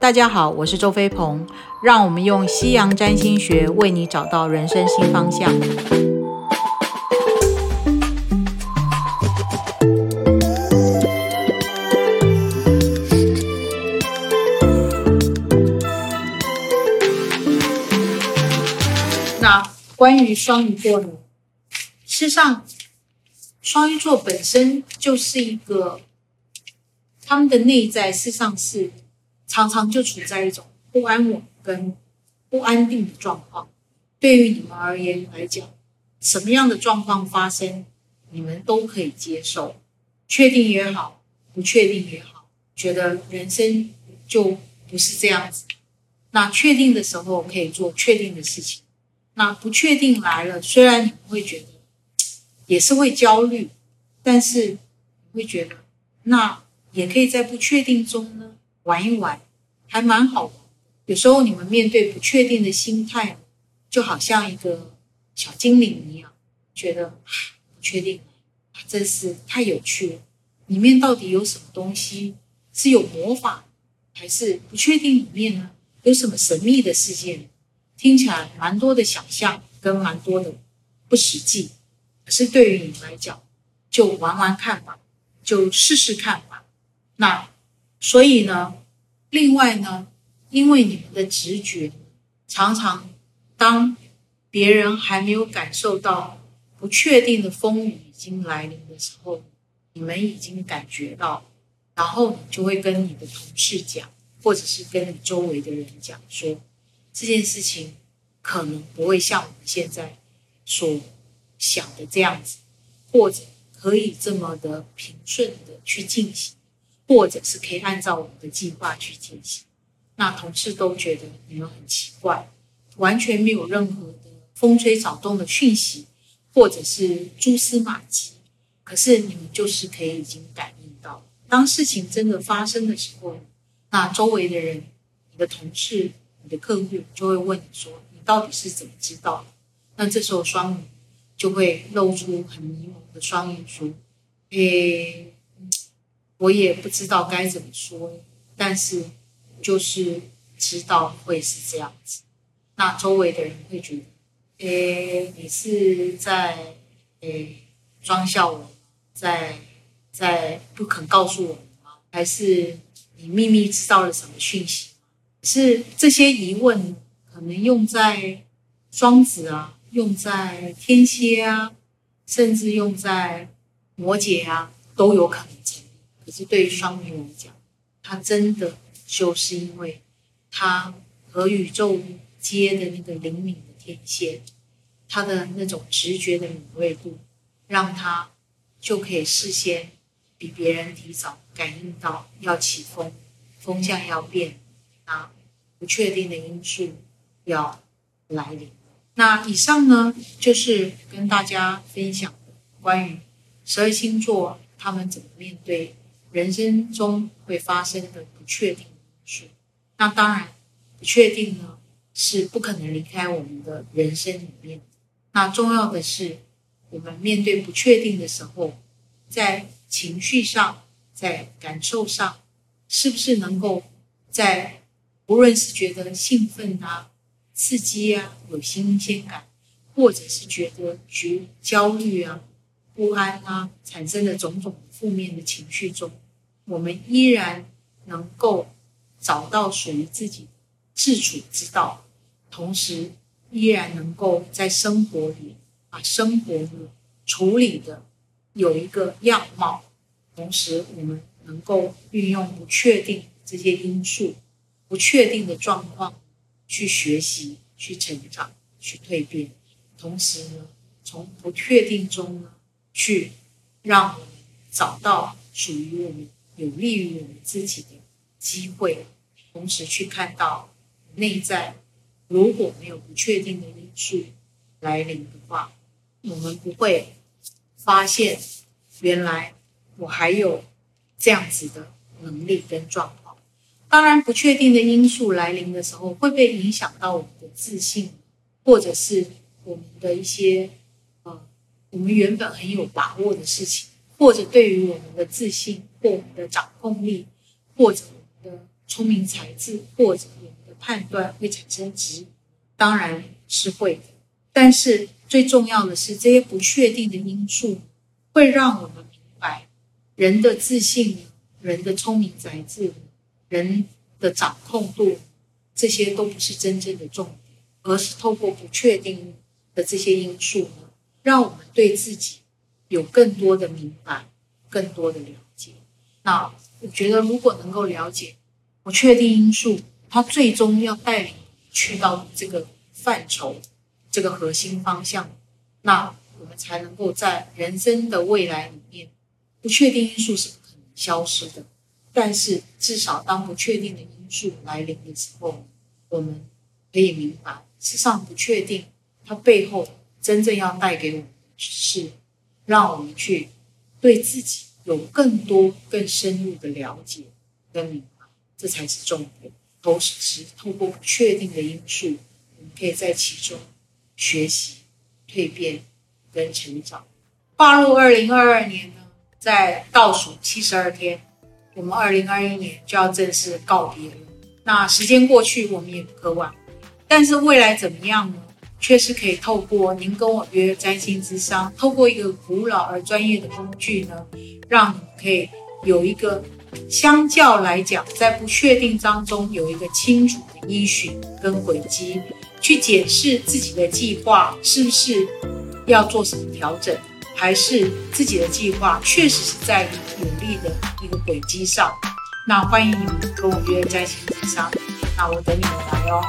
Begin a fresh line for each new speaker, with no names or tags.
大家好，我是周飞鹏，让我们用西洋占星学为你找到人生新方向。那关于双鱼座呢？事实上，双鱼座本身就是一个，他们的内在事实上是常常就处在一种不安稳跟不安定的状况。对于你们而言来讲，什么样的状况发生，你们都可以接受，确定也好，不确定也好，觉得人生就不是这样子。那确定的时候可以做确定的事情，那不确定来了，虽然你们会觉得也是会焦虑，但是你会觉得那也可以在不确定中呢玩一玩，还蛮好玩。有时候你们面对不确定的心态，就好像一个小精灵一样，觉得不确定，真是太有趣了。里面到底有什么东西是有魔法，还是不确定里面呢？有什么神秘的事件？听起来蛮多的想象跟蛮多的不实际，可是对于你来讲，就玩玩看吧，就试试看吧。那所以呢，另外呢，因为你们的直觉常常，当别人还没有感受到不确定的风雨已经来临的时候，你们已经感觉到，然后你就会跟你的同事讲。或者是跟你周围的人讲说，这件事情可能不会像我们现在所想的这样子，或者可以这么的平顺的去进行，或者是可以按照我们的计划去进行。那同事都觉得你们很奇怪，完全没有任何的风吹草动的讯息，或者是蛛丝马迹，可是你们就是可以已经感应到，当事情真的发生的时候。那周围的人，你的同事、你的客户就会问你说：“你到底是怎么知道的？”那这时候双鱼就会露出很迷茫的双眼说：“诶，我也不知道该怎么说，但是就是知道会是这样子。”那周围的人会觉得：“诶，你是在诶装笑我，在在不肯告诉我们吗？还是？”你秘密知道了什么讯息？是这些疑问可能用在双子啊，用在天蝎啊，甚至用在摩羯啊，都有可能。可是对于双鱼来讲，他真的就是因为他和宇宙接的那个灵敏的天线，他的那种直觉的敏锐度，让他就可以事先比别人提早。感应到要起风，风向要变，啊，不确定的因素要来临。那以上呢，就是跟大家分享的关于十二星座他们怎么面对人生中会发生的不确定因素。那当然，不确定呢是不可能离开我们的人生里面。那重要的是，我们面对不确定的时候，在情绪上。在感受上，是不是能够在无论是觉得兴奋啊、刺激啊、有新鲜感，或者是觉得觉焦虑啊、不安啊，产生的种种负面的情绪中，我们依然能够找到属于自己自处之道，同时依然能够在生活里把生活呢处理的有一个样貌。同时，我们能够运用不确定这些因素、不确定的状况去学习、去成长、去蜕变。同时呢，从不确定中呢，去让我们找到属于我们、有利于我们自己的机会。同时，去看到内在如果没有不确定的因素来临的话，我们不会发现原来。我还有这样子的能力跟状况，当然不确定的因素来临的时候，会不会影响到我们的自信，或者是我们的一些呃，我们原本很有把握的事情，或者对于我们的自信或我们的掌控力，或者我们的聪明才智或者我们的判断会产生质疑？当然是会的。但是最重要的是，这些不确定的因素会让我们明白，人的自信、人的聪明才智、人的掌控度，这些都不是真正的重点，而是透过不确定的这些因素呢，让我们对自己有更多的明白、更多的了解。那我觉得，如果能够了解不确定因素，它最终要带领去到这个范畴。这个核心方向，那我们才能够在人生的未来里面，不确定因素是不可能消失的。但是至少当不确定的因素来临的时候，我们可以明白，事实上不确定它背后真正要带给我们的是，让我们去对自己有更多、更深入的了解跟明白，这才是重点。同时，透过不确定的因素，我们可以在其中。学习、蜕变跟成长，跨入二零二二年呢，在倒数七十二天，我们二零二一年就要正式告别了。那时间过去，我们也不可挽。但是未来怎么样呢？确实可以透过您跟我约占星之商，透过一个古老而专业的工具呢，让你可以有一个相较来讲，在不确定当中有一个清楚的依循跟轨迹。去检视自己的计划是不是要做什么调整，还是自己的计划确实是在努力的一个轨迹上？那欢迎你们跟我约占星之商，那我等你们来哦。